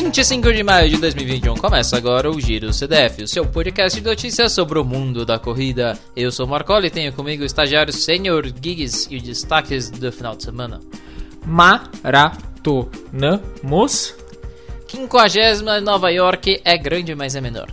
25 de maio de 2021 começa agora o Giro CDF, o seu podcast de notícias sobre o mundo da corrida. Eu sou o Marcoli e tenho comigo o estagiário Senior Gigs e os destaques do final de semana. Maratonamos. 50 Nova York é grande, mas é menor.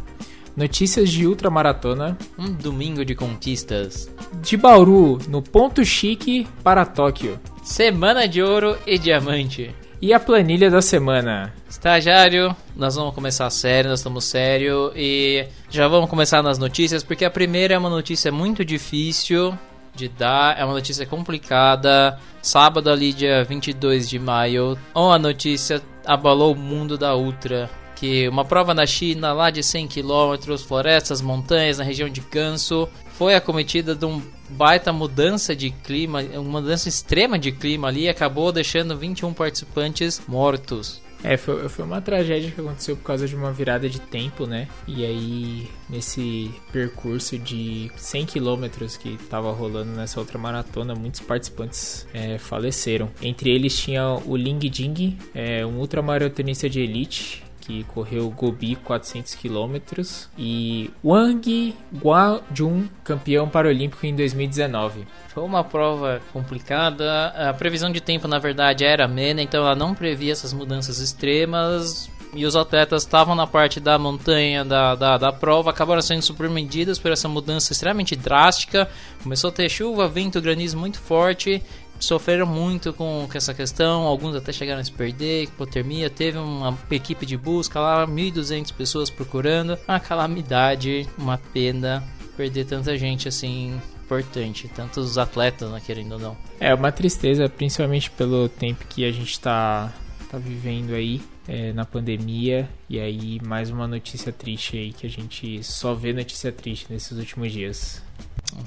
Notícias de ultramaratona. Um domingo de conquistas. De Bauru, no ponto chique para Tóquio. Semana de ouro e diamante. E a planilha da semana. Estagiário, nós vamos começar sério, nós estamos sério e já vamos começar nas notícias, porque a primeira é uma notícia muito difícil de dar, é uma notícia complicada. Sábado ali, dia 22 de maio, uma notícia abalou o mundo da Ultra. Que uma prova na China, lá de 100 km, florestas, montanhas, na região de Gansu, foi acometida de um baita mudança de clima, uma mudança extrema de clima ali, acabou deixando 21 participantes mortos. É, foi, foi uma tragédia que aconteceu por causa de uma virada de tempo, né? E aí, nesse percurso de 100 quilômetros que estava rolando nessa outra maratona, muitos participantes é, faleceram. Entre eles tinha o Ling Jing, é, um ultramaratonista de elite, que correu Gobi 400 quilômetros, e Wang Guajun, campeão paralímpico em 2019. Foi uma prova complicada. A previsão de tempo, na verdade, era amena, então ela não previa essas mudanças extremas. E os atletas estavam na parte da montanha da, da, da prova, acabaram sendo surpreendidos por essa mudança extremamente drástica. Começou a ter chuva, vento, granizo muito forte sofreram muito com, essa questão, alguns até chegaram a se perder, hipotermia, teve uma equipe de busca lá, 1.200 pessoas procurando, uma calamidade, uma pena perder tanta gente assim importante, tantos atletas, né, querendo ou não. É uma tristeza, principalmente pelo tempo que a gente está tá vivendo aí. É, na pandemia e aí mais uma notícia triste aí que a gente só vê notícia triste nesses últimos dias.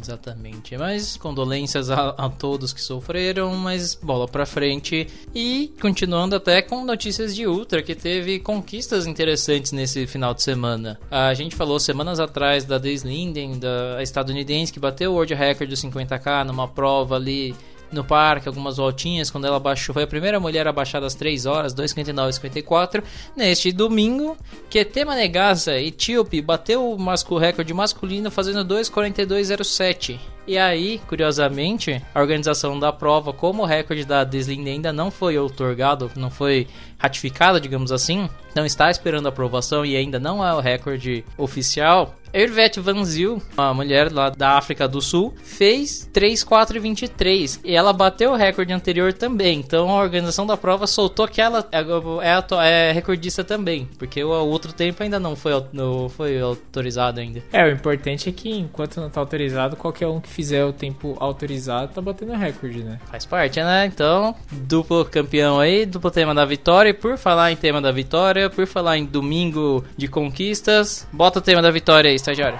Exatamente. Mas condolências a, a, todos que sofreram, mas bola pra frente. E continuando até com notícias de Ultra, que teve conquistas interessantes nesse final de semana. A gente falou semanas atrás da Days Linden, da estadunidense, que bateu o World Record dos 50k numa prova ali no parque, algumas voltinhas, quando ela baixou, foi a primeira mulher a baixar das 3 horas, 2,59 54. Neste domingo, Ketema Negasa, etíope, bateu o recorde masculino fazendo 2,42,07. E aí, curiosamente, a organização da prova, como o recorde da Deslinde ainda não foi otorgado, não foi ratificado, digamos assim, não está esperando a aprovação e ainda não é o recorde oficial, Ervet Van Zyl, uma mulher lá da África do Sul, fez 3,423 e ela bateu o recorde anterior também. Então a organização da prova soltou que ela é, é, é recordista também, porque o outro tempo ainda não foi, não foi autorizado ainda. É, o importante é que enquanto não está autorizado, qualquer um que fizer o tempo autorizado tá batendo recorde, né? Faz parte, né? Então, duplo campeão aí, duplo tema da vitória. E por falar em tema da vitória, por falar em domingo de conquistas, bota o tema da vitória aí estagiário.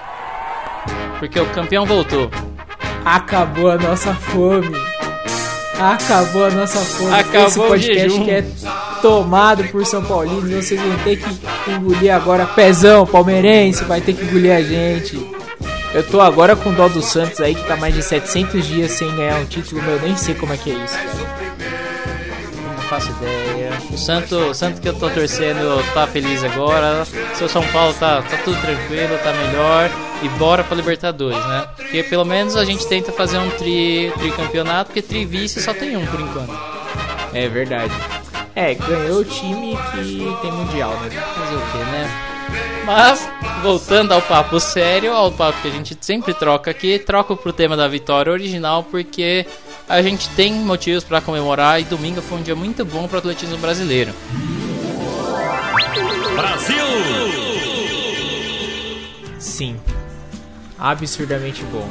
Porque o campeão voltou. Acabou a nossa fome. Acabou a nossa fome. Acabou Esse podcast que é tomado por São Paulinos. Vocês vão ter que engolir agora. Pezão, palmeirense, vai ter que engolir a gente. Eu tô agora com o dó do Santos aí, que tá mais de 700 dias sem ganhar um título. Meu, eu nem sei como é que é isso, cara faço ideia. O Santo, o Santo que eu tô torcendo tá feliz agora. Seu São Paulo tá, tá tudo tranquilo, tá melhor. E bora pra Libertadores, né? Porque pelo menos a gente tenta fazer um tri, tri campeonato, porque tri vice só tem um por enquanto. É verdade. É, ganhou o time que tem mundial, né? Fazer o que, né? Mas, voltando ao papo sério, ao papo que a gente sempre troca aqui, troco pro tema da vitória original, porque a gente tem motivos para comemorar e domingo foi um dia muito bom para o atletismo brasileiro. Brasil! Sim, absurdamente bom.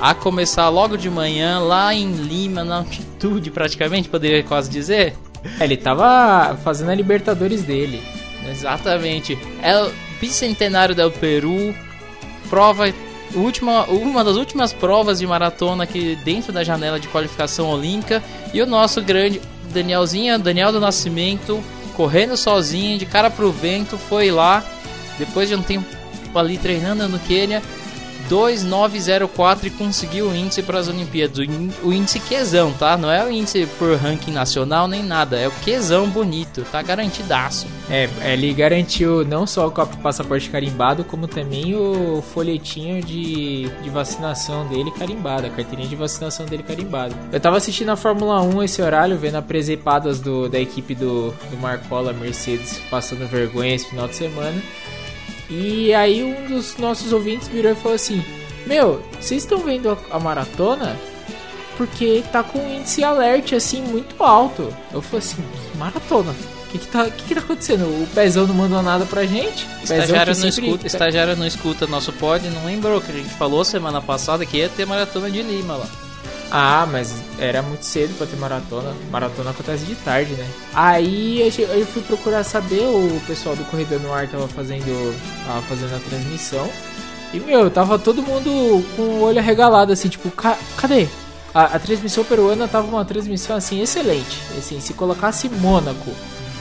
A começar logo de manhã, lá em Lima, na altitude praticamente, poderia quase dizer. É, ele tava fazendo a Libertadores dele. Exatamente. É o bicentenário do Peru, prova última, uma das últimas provas de maratona aqui dentro da janela de qualificação olímpica. E o nosso grande Danielzinho, Daniel do Nascimento, correndo sozinho, de cara pro vento, foi lá, depois de um tempo ali treinando no Quênia, 2904 e conseguiu o índice para as Olimpíadas. O índice quesão, tá? Não é o índice por ranking nacional nem nada, é o quesão bonito, tá garantidaço. É, ele garantiu não só o passaporte carimbado, como também o folhetinho de, de vacinação dele carimbado, a carteirinha de vacinação dele carimbado. Eu tava assistindo a Fórmula 1 esse horário, vendo a presepadas do, da equipe do, do Marcola Mercedes passando vergonha esse final de semana. E aí um dos nossos ouvintes virou e falou assim: Meu, vocês estão vendo a, a, maratona? Porque tá com um índice alert assim muito alto. Eu falei assim, maratona? O que, que, tá, que, que tá acontecendo? O Pezão não mandou nada pra gente? Estagiário não, escuta, estagiário não escuta nosso pod, não lembrou que a gente falou semana passada que ia ter maratona de Lima lá. Ah, mas era muito cedo pra ter maratona. Maratona acontece de tarde, né? Aí eu fui procurar saber, o pessoal do Corrida no Ar tava fazendo, tava fazendo a transmissão. E, meu, tava todo mundo com o olho arregalado, assim, tipo, ca cadê? A, a, transmissão peruana tava uma transmissão, assim, excelente. Assim, se colocasse Mônaco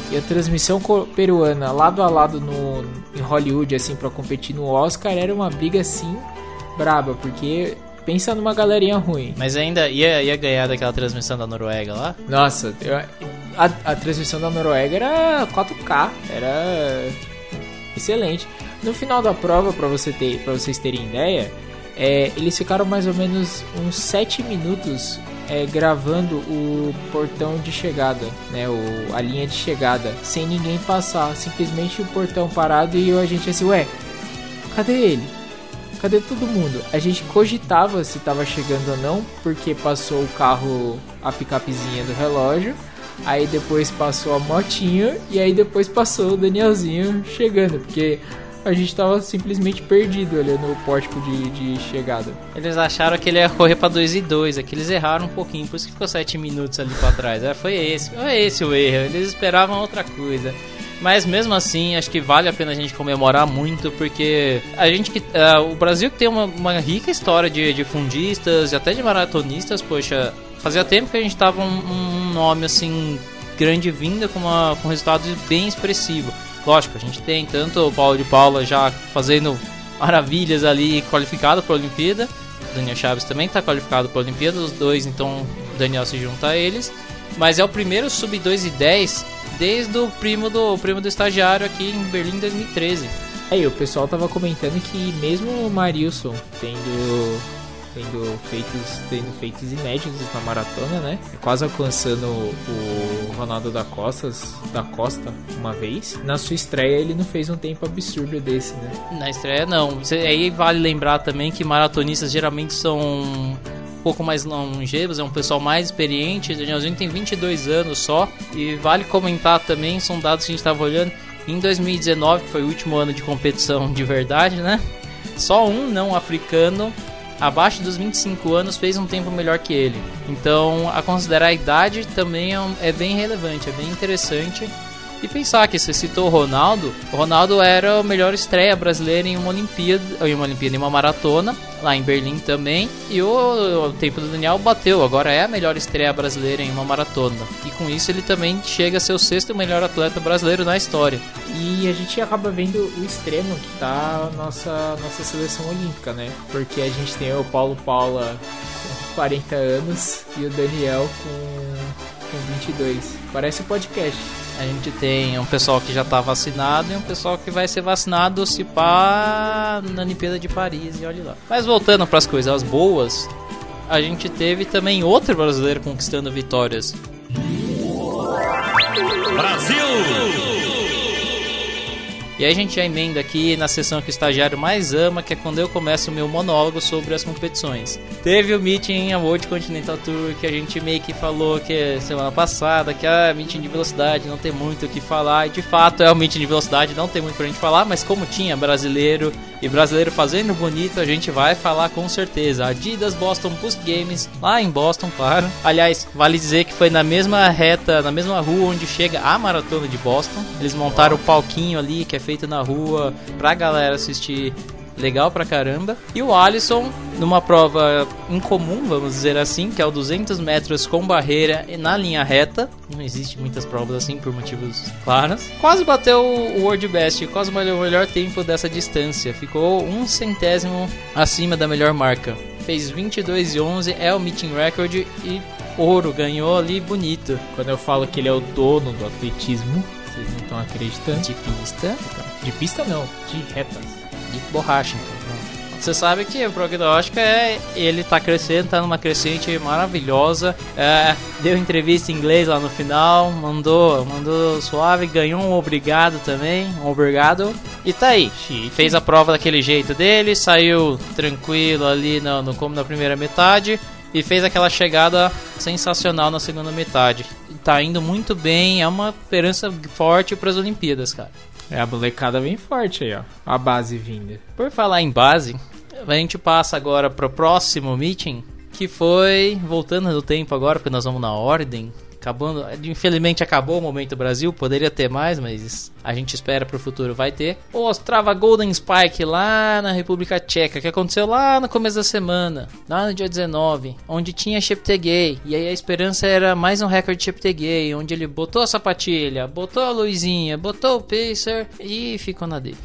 e a transmissão peruana lado a lado no, em Hollywood, assim, para competir no Oscar, era uma briga, assim, braba, porque Pensa numa galerinha ruim. Mas ainda ia, ia ganhar daquela transmissão da Noruega lá? Nossa, eu, a, a transmissão da Noruega era 4K, era excelente. No final da prova, para você ter, pra vocês terem ideia, é, eles ficaram mais ou menos uns 7 minutos é, gravando o portão de chegada, né, o, a linha de chegada, sem ninguém passar, simplesmente o portão parado e a gente assim, ué, cadê ele? Cadê todo mundo? A gente cogitava se tava chegando ou não, porque passou o carro, a picapezinha do relógio, aí depois passou a motinha e aí depois passou o Danielzinho chegando, porque a gente tava simplesmente perdido ali no pórtico de, de chegada. Eles acharam que ele ia correr pra 2 e 2, é que eles erraram um pouquinho, por isso que ficou 7 minutos ali pra trás. É, foi esse, foi esse o erro, eles esperavam outra coisa. Mas mesmo assim, acho que vale a pena a gente comemorar muito, porque a gente que. Uh, o Brasil tem uma, uma rica história de, de fundistas e até de maratonistas, poxa, fazia tempo que a gente tava um, um nome assim, grande vinda com, uma, com resultados bem expressivo. Lógico, a gente tem tanto o Paulo de Paula já fazendo maravilhas ali qualificado para a Olimpíada. Daniel Chaves também está qualificado para a Olimpíada, os dois, então o Daniel se junta a eles. Mas é o primeiro sub 2 e 10 desde o primo do o primo do estagiário aqui em Berlim 2013. Aí, o pessoal tava comentando que mesmo o Marilson tendo tendo feitos, tendo feitos inéditos na maratona, né? Quase alcançando o Ronaldo da Costa, da Costa uma vez. Na sua estreia ele não fez um tempo absurdo desse, né? Na estreia não. Aí vale lembrar também que maratonistas geralmente são pouco mais longevos, é um pessoal mais experiente. O Danielzinho tem 22 anos só. E vale comentar também, são dados que a gente estava olhando. Em 2019, que foi o último ano de competição de verdade, né? Só um não africano abaixo dos 25 anos fez um tempo melhor que ele. Então, a considerar a idade também é, um, é bem relevante, é bem interessante. E pensar que você citou o Ronaldo, o Ronaldo era a melhor estreia brasileira em uma Olimpíada, em uma Olimpíada, em uma maratona, lá em Berlim também. E o, o, tempo do Daniel bateu, agora é a melhor estreia brasileira em uma maratona. E com isso ele também chega a ser o sexto melhor atleta brasileiro na história. E a gente acaba vendo o extremo que tá a nossa, nossa seleção olímpica, né? Porque a gente tem o Paulo Paula com 40 anos e o Daniel com, com 22. Parece podcast. A gente tem um pessoal que já está vacinado e um pessoal que vai ser vacinado se pá na Olimpíada de Paris e olha lá. Mas voltando para as coisas boas, a gente teve também outro brasileiro conquistando vitórias. Brasil! E aí a gente já emenda aqui na sessão que o estagiário mais ama, que é quando eu começo o meu monólogo sobre as competições. Teve o meeting a World Continental Tour que a gente meio que falou que semana passada, que a ah, meeting de velocidade não tem muito o que falar, e de fato é o meeting de velocidade, não tem muito pra gente falar, mas como tinha brasileiro e brasileiro fazendo bonito, a gente vai falar com certeza. Adidas Boston Boost Games, lá em Boston, claro. Aliás, vale dizer que foi na mesma reta, na mesma rua onde chega a maratona de Boston. Eles montaram o palquinho ali que é feito na rua pra galera assistir legal pra caramba. E o Alisson, numa prova incomum, vamos dizer assim, que é o 200 metros com barreira na linha reta. Não existe muitas provas assim por motivos claros. Quase bateu o World Best, quase o melhor tempo dessa distância. Ficou um centésimo acima da melhor marca. Fez 22 e 11, é o meeting record e ouro, ganhou ali bonito. Quando eu falo que ele é o dono do atletismo, vocês não estão acreditando. De pista. De pista não, de retas. De borracha, então. Você sabe que o prognóstico é ele tá crescendo, tá numa crescente maravilhosa. É, deu entrevista em inglês lá no final, mandou, mandou suave, ganhou um obrigado também, um obrigado. E tá aí. Chique. Fez a prova daquele jeito dele, saiu tranquilo ali no, no como na primeira metade e fez aquela chegada sensacional na segunda metade. Tá indo muito bem, é uma esperança forte para as Olimpíadas, cara. É, a molecada vem forte aí, ó. A base vinda. Por falar em base, a gente passa agora pro próximo meeting, que foi voltando no tempo agora, porque nós vamos na ordem. Acabando, infelizmente acabou o momento Brasil, poderia ter mais, mas a gente espera pro futuro vai ter. O Ostrava Golden Spike lá na República Tcheca, que aconteceu lá no começo da semana, lá no dia 19, onde tinha Cheptegei, e aí a esperança era mais um recorde de Cheptegei, onde ele botou a sapatilha, botou a luzinha, botou o pacer e ficou na dele.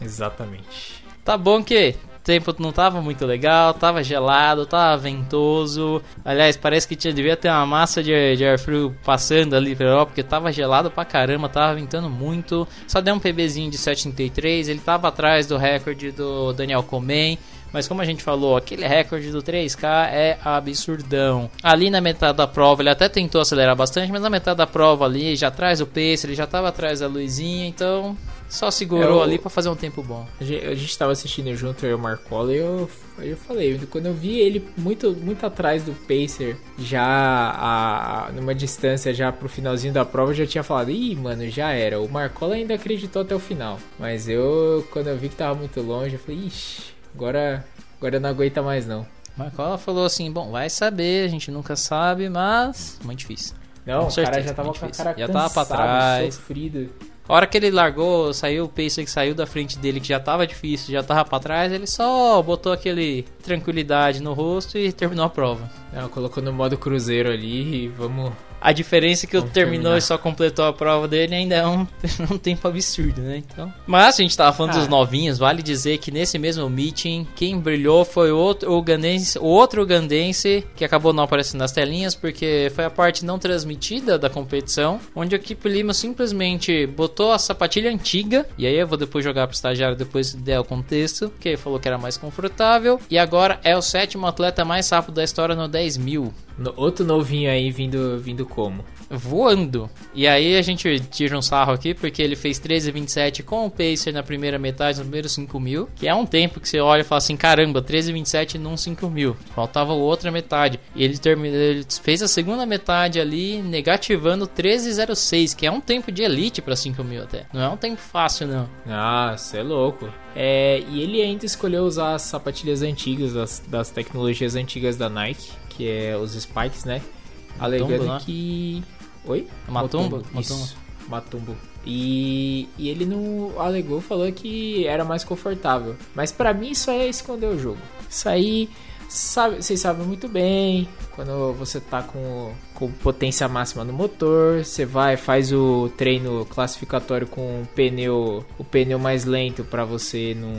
Exatamente. Tá bom que tempo não tava muito legal, tava gelado, tava ventoso. Aliás, parece que tinha, devia ter uma massa de, de ar frio passando ali pela Europa, porque tava gelado pra caramba, tava ventando muito. Só deu um PBzinho de 7,33, ele tava atrás do recorde do Daniel Comem. Mas como a gente falou, aquele recorde do 3K é absurdão. Ali na metade da prova, ele até tentou acelerar bastante, mas na metade da prova ali, já atrás do pace, ele já tava atrás da luzinha, então só segurou É o- ali pra fazer um tempo bom. A gente, a gente tava assistindo junto eu e o Marcola e eu, eu falei, quando eu vi ele muito, muito atrás do Pacer, já a- numa distância já pro finalzinho da prova, eu já tinha falado, ih, mano, já era. O Marcola ainda acreditou até o final. Mas eu, quando eu vi que tava muito longe, eu falei, ixi, agora, agora não aguenta mais não. Marcola falou assim: bom, vai saber, a gente nunca sabe, mas muito difícil. Não, Com o cara já tava com a cara Já cansado, tava pra trás. sofrido. A hora que ele largou, saiu o pacer que saiu da frente dele, que já tava difícil, já tava pra trás, ele só botou aquele tranquilidade no rosto e terminou a prova. Não, colocou no modo cruzeiro ali e vamos... A diferença é que o terminou terminar. e só completou a prova dele ainda é um, um tempo absurdo, né? Então. Mas a gente tava falando Ah. dos novinhos, vale dizer que nesse mesmo meeting, quem brilhou foi o outro ugandense, o outro ugandense que acabou não aparecendo nas telinhas, porque foi a parte não transmitida da competição, onde a equipe Lima simplesmente botou a sapatilha antiga, e aí eu vou depois jogar pro estagiário depois se der o contexto, que ele falou que era mais confortável, e agora é o sétimo atleta mais rápido da história no 10 mil No- outro novinho aí vindo, vindo como? voando. E aí a gente tira um sarro aqui porque ele fez 13,27 com o Pacer na primeira metade, no primeiro 5 mil, que é um tempo que você olha e fala assim: caramba, 13,27 num 5 mil. Faltava outra metade. E ele, terminou, ele fez a segunda metade ali, negativando 13,06, que é um tempo de elite para 5 mil até. Não é um tempo fácil, não. Ah, você é louco. É, e ele ainda escolheu usar as sapatilhas antigas, das, das tecnologias antigas da Nike, que é os Spikes, né? Alegando né? que. Oi? Matumbo? Isso. Matumbo. E, e ele não alegou, falou que era mais confortável. Mas pra mim isso aí é esconder o jogo. Isso aí, sabe, vocês sabem muito bem. Quando você tá com, com potência máxima no motor, você vai, faz o treino classificatório com o pneu, o pneu mais lento pra você não,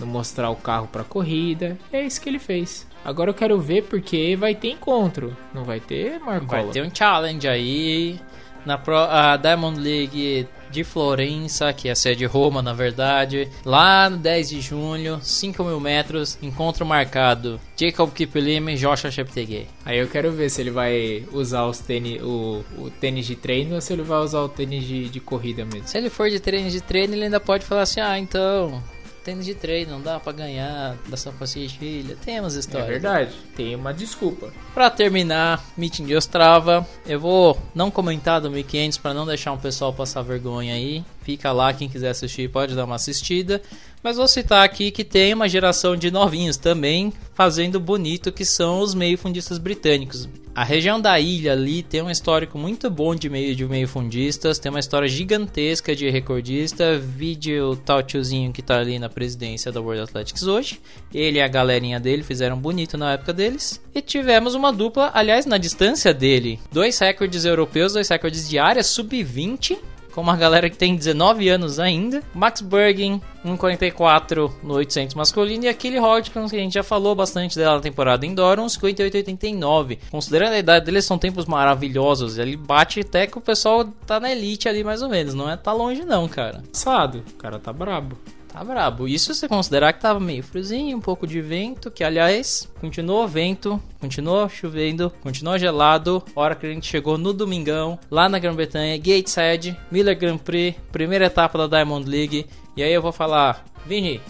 não mostrar o carro pra corrida. É isso que ele fez. Agora eu quero ver porque vai ter encontro. Não vai ter, Marcola? Vai ter um challenge aí na pro, a Diamond League de Florença, que é a sede de Roma, na verdade. Lá no 10 de junho, 5 mil metros, encontro marcado. Jacob Kiplima e Joshua Cheptegei. Aí eu quero ver se ele vai usar os tênis, o, o tênis de treino ou se ele vai usar o tênis de, de corrida mesmo. Se ele for de treino de treino, ele ainda pode falar assim: ah, então, tênis de treino, não dá pra ganhar da sapatilha. Temos É história. verdade, tem uma desculpa. Pra terminar, meeting de Ostrava, eu vou não comentar do 1500 para não deixar o pessoal passar vergonha aí. Fica lá, quem quiser assistir pode dar uma assistida. Mas vou citar aqui que tem uma geração de novinhos também fazendo bonito, que são os meio fundistas britânicos. A região da ilha ali tem um histórico muito bom de meio de meio fundistas, tem uma história gigantesca de recordista. Vídeo tal tiozinho que tá ali na presidência da World Athletics hoje. Ele e a galerinha dele fizeram bonito na época deles. E tivemos uma dupla, aliás, na distância dele, dois recordes europeus, dois recordes de área sub-20 com uma galera que tem 19 anos ainda. Max Bergen, 1,44 no 800 masculino. E a Kelly Hodgkins, que a gente já falou bastante dela na temporada indoor, 1,58,89. Considerando a idade deles, são tempos maravilhosos. Ele bate até que o pessoal tá na elite ali mais ou menos. Não é tá longe não, cara. Passado, o cara tá brabo. Tá brabo. Isso você considerar que tava meio friozinho, um pouco de vento, que aliás, continuou vento, continuou chovendo, continuou gelado. Hora que a gente chegou no domingão, lá na Grã-Bretanha, Gateshead, Miller Grand Prix, primeira etapa da Diamond League. E aí eu vou falar, Vini,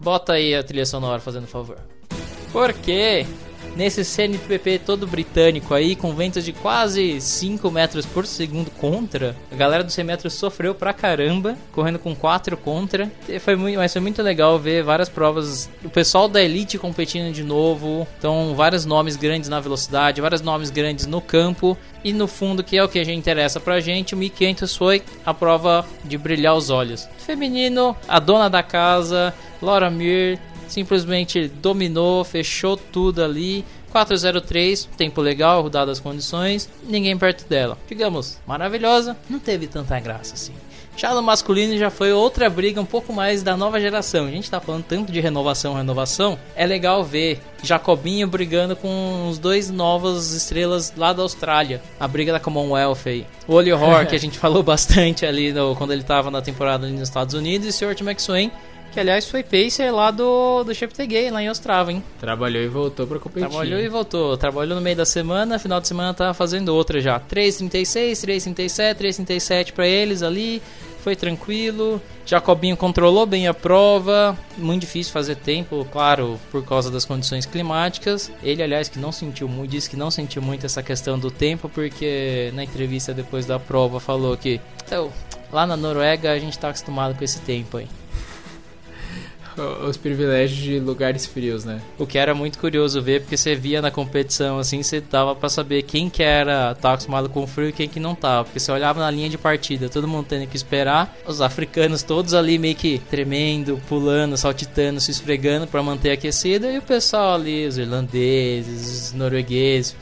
bota aí a trilha sonora fazendo favor. Por quê? Nesse CNPP todo britânico aí, com ventos de quase 5 metros por segundo contra, a galera do 100 metros sofreu pra caramba, correndo com 4 contra. E foi muito, mas foi muito legal ver várias provas, o pessoal da elite competindo de novo, então vários nomes grandes na velocidade, vários nomes grandes no campo. E no fundo, que é o que a gente interessa pra gente, o 1500 foi a prova de brilhar os olhos. Feminino, a dona da casa, Laura Mir, simplesmente dominou, fechou tudo ali. 403, tempo legal, dadas as condições, ninguém perto dela. Digamos, maravilhosa, não teve tanta graça assim. Já no masculino já foi outra briga um pouco mais da nova geração. A gente tá falando tanto de renovação, renovação. É legal ver Jacobinho brigando com os dois novas estrelas lá da Austrália. A briga da Commonwealth aí. O Oli Hor, que a gente falou bastante ali no, quando ele tava na temporada ali nos Estados Unidos. E Stuart McSwain, que aliás foi pacer lá do, do Gay, lá em Ostrava, hein? Trabalhou e voltou pra competir. Trabalhou e voltou. Trabalhou no meio da semana, final de semana tava fazendo outra já. 3,36, 3,37, 3,37 pra eles ali. Foi tranquilo. Jacobinho controlou bem a prova. Muito difícil fazer tempo, claro, por causa das condições climáticas. Ele, aliás, que não sentiu muito, disse que não sentiu muito essa questão do tempo, porque na entrevista depois da prova falou que então, lá na Noruega a gente tá acostumado com esse tempo aí os privilégios de lugares frios, né? O que era muito curioso ver, porque você via na competição, assim, você dava para saber quem que era tava acostumado com frio e quem que não tava. Porque você olhava na linha de partida, todo mundo tendo que esperar, os africanos todos ali meio que tremendo, pulando, saltitando, se esfregando para manter aquecido, e o pessoal ali, os irlandeses, os noruegueses,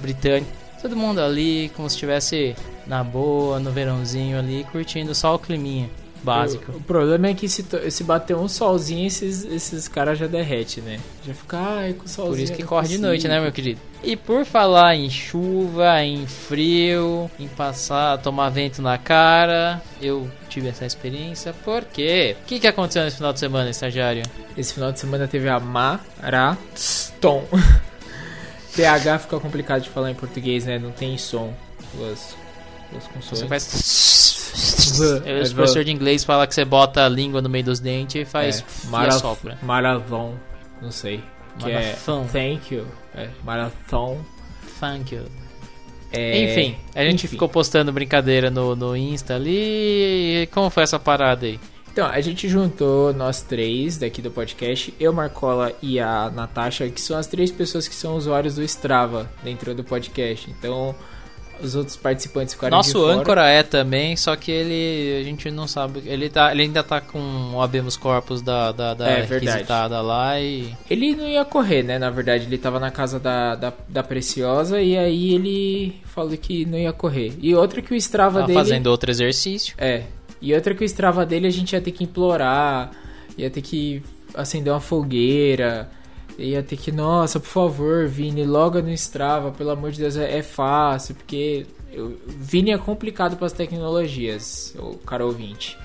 britânicos, todo mundo ali como se estivesse na boa, no verãozinho ali, curtindo só o climinha básico. O, o, problema é que se, se bater um solzinho, esses, esses caras já derrete, né? Já fica, ai, com solzinho. Por isso que corre de noite, né, meu querido? E por falar em chuva, em frio, em passar, tomar vento na cara, eu tive essa experiência. Por quê? O que, que aconteceu nesse final de semana, estagiário? Esse final de semana teve a Marathon. TH fica complicado de falar em português, né? Não tem som. Duas, duas consoantes. Você faz o professor de inglês fala que você bota a língua no meio dos dentes e faz é, maraf Marathon, não sei. Que é marathon. é thank you. É, marathon. Thank you. É, enfim, a gente enfim. ficou postando brincadeira no, no Insta ali. Como foi essa parada aí? Então, a gente juntou nós três daqui do podcast, eu, Marcola e a Natasha, que são as três pessoas que são usuários do Strava dentro do podcast. Então, os outros participantes ficaram Nosso âncora é também, só que ele a gente não sabe. Ele, tá, ele ainda tá com o Habemus Corpus da, da, da é, requisitada lá e. Ele não ia correr, né? Na verdade, ele tava na casa da, da, da Preciosa e aí ele falou que não ia correr. E outra que o Strava tava dele. fazendo outro exercício. É. E outra que o Strava dele a gente ia ter que implorar, ia ter que acender uma fogueira ia ter que, nossa, por favor, Vini, logo no Strava, pelo amor de Deus, é, é fácil, porque eu, Vini é complicado para as tecnologias, o cara ouvinte.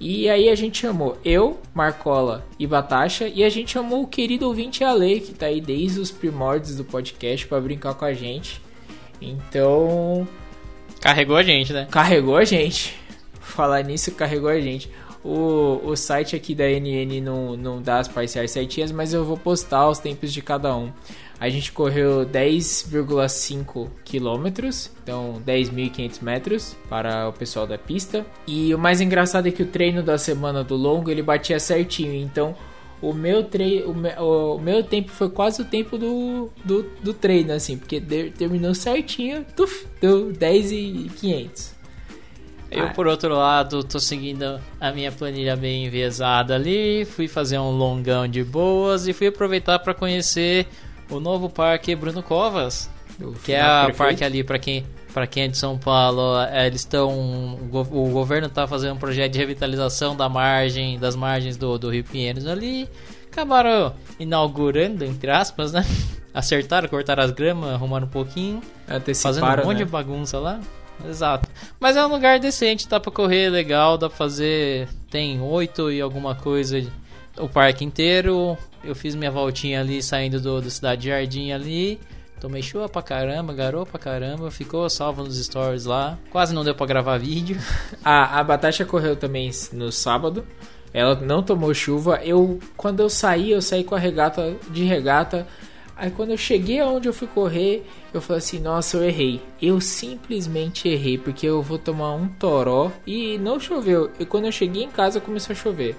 E aí a gente chamou eu, Marcola e Batasha, e a gente chamou o querido ouvinte Ale, que tá aí desde os primórdios do podcast para brincar com a gente. Então. Carregou a gente, né? Carregou a gente. Falar nisso, carregou a gente. O, O, site aqui da NN não, não dá as parciais certinhas, mas eu vou postar os tempos de cada um. A gente correu 10,5 quilômetros, então 10.500 metros para o pessoal da pista. E o mais engraçado é que o treino da semana do longo ele batia certinho, então o meu, tre o, me o meu tempo foi quase o tempo do, do, do treino, assim, porque terminou certinho, tuf, deu 10 e 500. Eu, ah. por outro lado, tô seguindo a minha planilha bem enviesada ali, fui fazer um longão de boas e fui aproveitar para conhecer o novo parque Bruno Covas, que é o parque ali para quem para quem é de São Paulo, é, eles estão o governo está fazendo um projeto de revitalização da margem das margens do, do Rio Pinheiros ali, acabaram inaugurando entre aspas, né? Acertaram, cortaram as gramas, arrumaram um pouquinho, fazendo um monte né? de bagunça lá. Exato. Mas é um lugar decente, dá pra correr legal, dá pra fazer. Tem oito e alguma coisa o parque inteiro. Eu fiz minha voltinha ali saindo do, do Cidade Jardim ali. Tomei chuva pra caramba, garou pra caramba, ficou salvo nos stories lá. Quase não deu pra gravar vídeo. A, a Batasha correu também no sábado. Ela não tomou chuva. Eu, quando eu saí, eu saí com a regata de regata. Aí quando eu cheguei aonde eu fui correr, eu falei assim, nossa, eu errei. Eu simplesmente errei, porque eu vou tomar um toró e não choveu. E quando eu cheguei em casa começou a chover.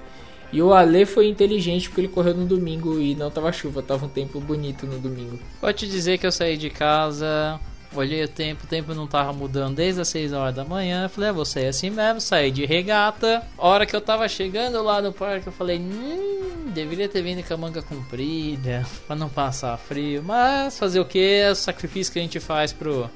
E o Ale foi inteligente porque ele correu no domingo e não tava chuva, tava um tempo bonito no domingo. Pode dizer que eu saí de casa, olhei o tempo, o tempo não tava mudando desde as 6 horas da manhã. Falei, ah, vou sair assim mesmo, saí de regata. A hora que eu tava chegando lá no parque, eu falei, hum, deveria ter vindo com a manga comprida, pra não passar frio. Mas fazer o que? É o sacrifício que a gente faz pro,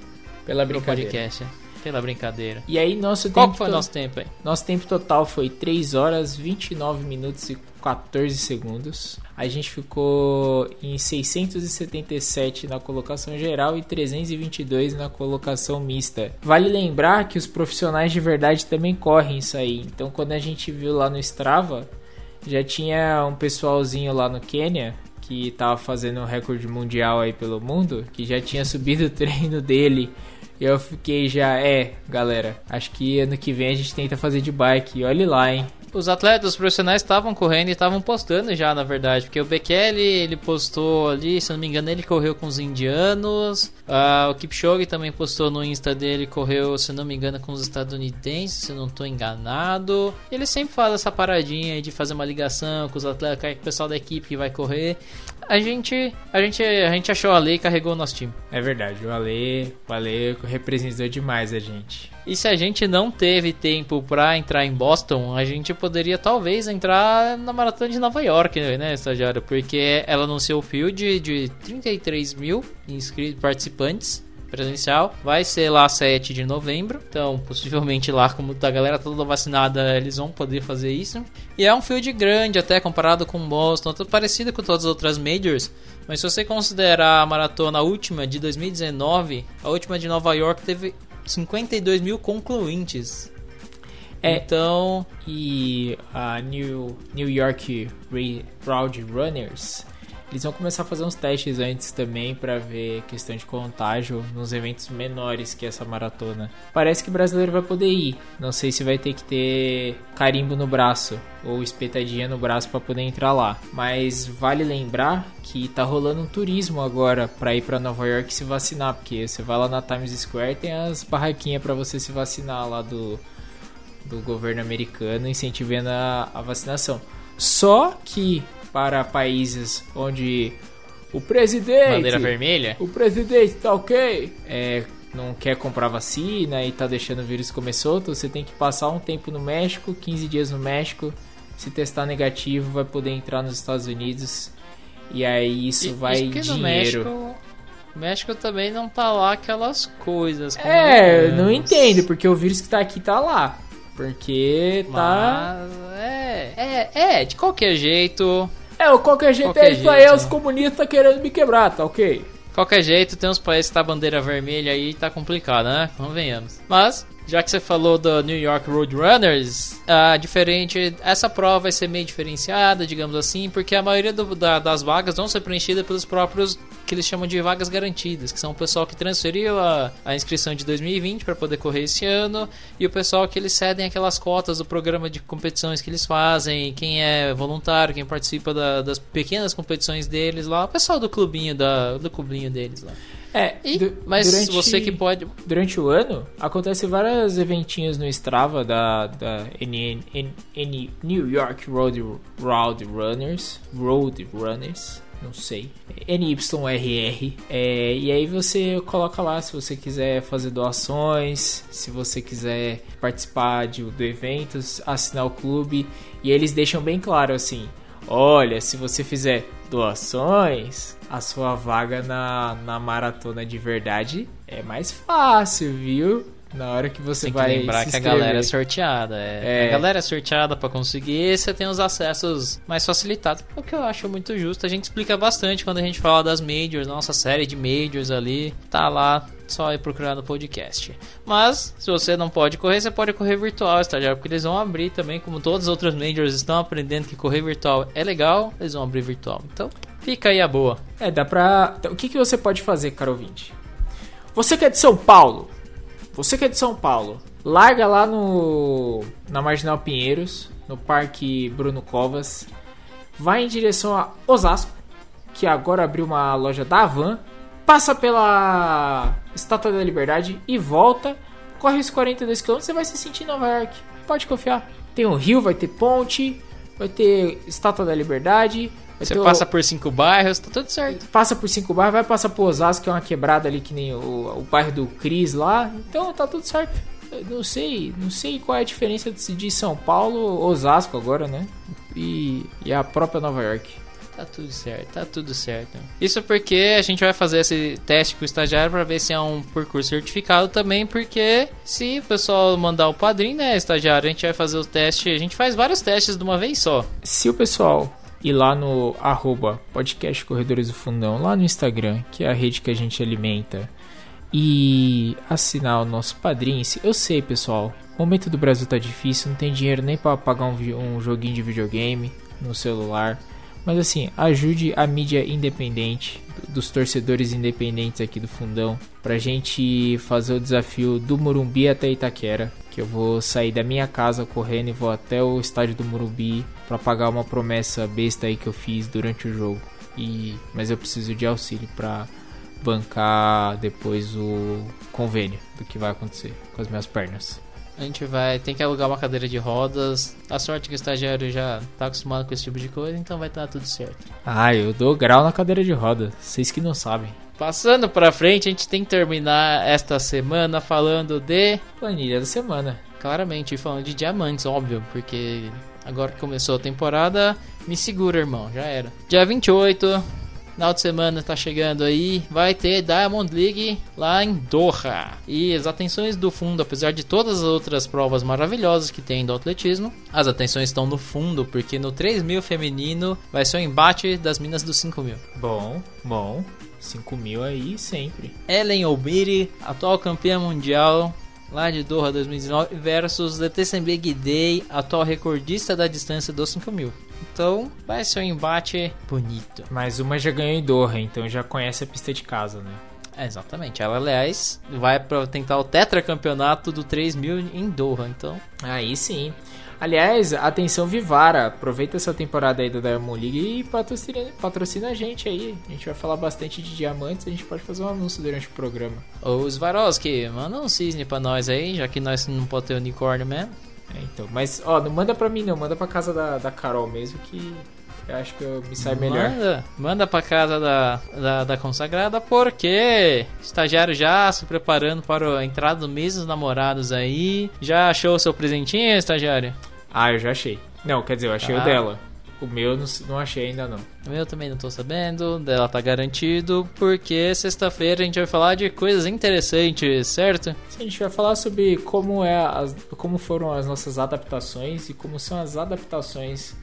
Pela pro podcast. Pela brincadeira. E aí, nosso Qual tempo. foi o nosso tempo aí? Nosso tempo total foi 3 horas, 29 minutos e 14 segundos. A gente ficou em 677 na colocação geral e 322 na colocação mista. Vale lembrar que os profissionais de verdade também correm isso aí. Então, quando a gente viu lá no Strava, já tinha um pessoalzinho lá no Quênia que tava fazendo um recorde mundial aí pelo mundo, que já tinha subido o treino dele eu fiquei já, é, galera, acho que ano que vem a gente tenta fazer de bike. Olhe lá, hein. Os atletas os profissionais estavam correndo e estavam postando já, na verdade, porque o Bekele ele postou ali, se não me engano, ele correu com os indianos. Uh, o Kipchoge também postou no Insta dele, correu, se não me engano, com os estadunidenses, se não estou enganado. Ele sempre faz essa paradinha de fazer uma ligação com os atletas, com o pessoal da equipe que vai correr a gente, a gente, a gente achou a lei e carregou o nosso time. É verdade, o Ale, o Ale representou demais a gente. E se a gente não teve tempo para entrar em Boston, a gente poderia talvez entrar na maratona de Nova York, né, estagiário? Porque ela anunciou o field de 33 mil inscritos, participantes presencial. Vai ser lá 7 de novembro. Então, possivelmente lá, como a galera toda vacinada, eles vão poder fazer isso. E é um field grande, até comparado com Boston, tudo parecido com todas as outras majors. Mas se você considerar a maratona última de 2019, a última de Nova York teve 52 mil concluintes. É, então, e a New, New York Road Runners eles vão começar a fazer uns testes antes também para ver questão de contágio nos eventos menores que essa maratona. Parece que brasileiro vai poder ir. Não sei se vai ter que ter carimbo no braço ou espetadinha no braço para poder entrar lá. Mas vale lembrar que tá rolando um turismo agora para ir para Nova York se vacinar, porque você vai lá na Times Square tem as barraquinhas para você se vacinar lá do do governo americano incentivando a, a vacinação. Só que para países onde o presidente. Bandeira vermelha? O presidente tá ok. É, não quer comprar vacina e tá deixando o vírus comer solto, você tem que passar um tempo no México, 15 dias no México. Se testar negativo, vai poder entrar nos Estados Unidos. E aí isso e, vai dinheiro. México, o México também não tá lá aquelas coisas. É, não entendo, porque o vírus que tá aqui tá lá. Porque tá. Mas, é, é, é, de qualquer jeito. É, o qualquer jeito qualquer é isso aí, é os comunistas querendo me quebrar, tá ok? Qualquer jeito, tem uns países que tá bandeira vermelha aí tá complicado, né? Convenhamos. Mas, já que você falou do New York Roadrunners, ah, diferente, essa prova vai ser meio diferenciada, digamos assim, porque a maioria do, da, das vagas vão ser preenchidas pelos próprios que eles chamam de vagas garantidas, que são o pessoal que transferiu a, a inscrição de 2020 para poder correr esse ano e o pessoal que eles cedem aquelas cotas do programa de competições que eles fazem, quem é voluntário, quem participa da, das pequenas competições deles lá, o pessoal do clubinho da, do clubinho deles lá. É, E- mas durante, você que pode Durante o ano, acontece vários eventinhos no Strava da, da NN, N- N- New York Road, Road Runners. Road Runners. Não sei. NYRR. É, e aí você coloca lá se você quiser fazer doações, se você quiser participar de, do evento, assinar o clube. E eles deixam bem claro assim: olha, se você fizer doações, a sua vaga na, na maratona de verdade é mais fácil, viu? Na hora que você tem que vai lembrar se que a galera é sorteada. É. É. A galera é sorteada pra conseguir, você tem os acessos mais facilitados. O que eu acho muito justo. A gente explica bastante quando a gente fala das majors, nossa série de majors ali. Tá lá, só ir procurar no podcast. Mas, se você não pode correr, você pode correr virtual, estagiário, porque eles vão abrir também, como todas as outras majors estão aprendendo que correr virtual é legal, eles vão abrir virtual. Então, fica aí a boa. É, dá pra. O que, que você pode fazer, caro ouvinte? Você que é de São Paulo, você que é de São Paulo, larga lá no. na Marginal Pinheiros, no Parque Bruno Covas, vai em direção a Osasco, que agora abriu uma loja da Avan, passa pela Estátua da Liberdade e volta, corre os 42 km, você vai se sentir em Nova York. Pode confiar. Tem um rio, vai ter ponte, vai ter Estátua da Liberdade. Você ter o- passa por cinco bairros, tá tudo certo. passa por cinco bairros, vai passar por Osasco, que é uma quebrada ali que nem o, o bairro do Cris lá. Então tá tudo certo. Eu não sei, não sei qual é a diferença de, São Paulo, Osasco agora, né? E, e a própria Nova York. Tá tudo certo, tá tudo certo. Isso porque a gente vai fazer esse teste com o estagiário pra ver se é um percurso certificado também, porque se o pessoal mandar o padrinho, né, estagiário, a gente vai fazer o teste, a gente faz vários testes de uma vez só. Se o pessoal ir lá no arroba podcast Corredores do Fundão, lá no Instagram, que é a rede que a gente alimenta, e assinar o nosso padrinho, eu sei pessoal, o momento do Brasil tá difícil, não tem dinheiro nem para pagar um, um joguinho de videogame no celular. Mas assim, ajude a mídia independente, dos torcedores independentes aqui do Fundão, pra gente fazer o desafio do Morumbi até Itaquera. Que eu vou sair da minha casa correndo e vou até o estádio do Morumbi pra pagar uma promessa besta aí que eu fiz durante o jogo. E mas eu preciso de auxílio pra bancar depois o convênio do que vai acontecer com as minhas pernas. A gente vai, tem que alugar uma cadeira de rodas. A sorte que o estagiário já tá acostumado com esse tipo de coisa, então vai estar tudo certo. Ah, eu dou grau na cadeira de roda. Vocês que não sabem. Passando pra frente, a gente tem que terminar esta semana falando de Planilha da semana. Claramente, falando de diamantes, óbvio, porque agora que começou a temporada, me segura, irmão, já era. Dia 28, final de semana tá chegando aí, vai ter Diamond League lá em Doha. E as atenções do fundo, apesar de todas as outras provas maravilhosas que tem do atletismo, as atenções estão no fundo, porque no 3 mil feminino vai ser o embate das minas dos 5 mil. Bom, bom. 5 mil aí sempre. Ellen Obiri, atual campeã mundial lá de Doha 2019, versus Letesenbe Guidei, atual recordista da distância dos 5 mil. Então vai ser um embate bonito. Mas uma já ganhou em Doha, então já conhece a pista de casa, né? É, exatamente. Ela, aliás, vai para tentar o tetracampeonato do 3 mil em Doha. Então, Aí sim. Aliás, atenção Vivara, aproveita essa temporada aí da Diamond League e patrocina, patrocina a gente aí. A gente vai falar bastante de diamantes, a gente pode fazer um anúncio durante o programa. o Swarovski, manda um cisne pra nós aí, já que nós não podemos ter unicórnio mesmo. É, então, mas ó, não manda pra mim não, manda pra casa da, da Carol mesmo que eu acho que eu me sai melhor. Manda, manda pra casa da, da, da consagrada, porque estagiário já se preparando para a entrada do mês dos namorados aí. Já achou o seu presentinho, estagiário? Ah, eu já achei. Não, quer dizer, eu achei Ah. o dela. O meu eu não, não achei ainda não. O meu também não tô sabendo, dela tá garantido, porque sexta-feira a gente vai falar de coisas interessantes, certo? Sim, a gente vai falar sobre como, é as, como foram as nossas adaptações e como são as adaptações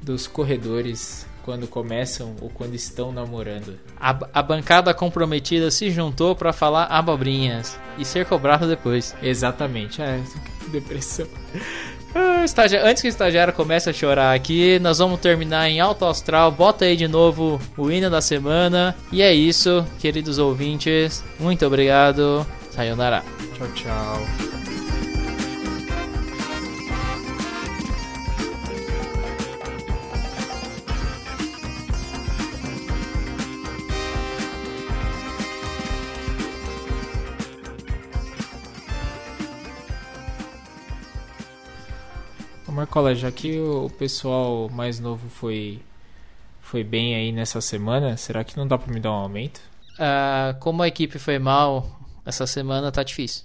dos corredores quando começam ou quando estão namorando. A, a bancada comprometida se juntou pra falar abobrinhas e ser cobrado depois. Exatamente, é, depressão. Ah, Antes que o estagiário comece a chorar aqui, nós vamos terminar em alto astral. Bota aí de novo o hino da semana. E é isso, queridos ouvintes. Muito obrigado. Sayonara. Tchau, tchau. Marcola, já que o pessoal mais novo foi foi bem aí nessa semana, será que não dá pra me dar um aumento? Ah, como a equipe foi mal, essa semana tá difícil.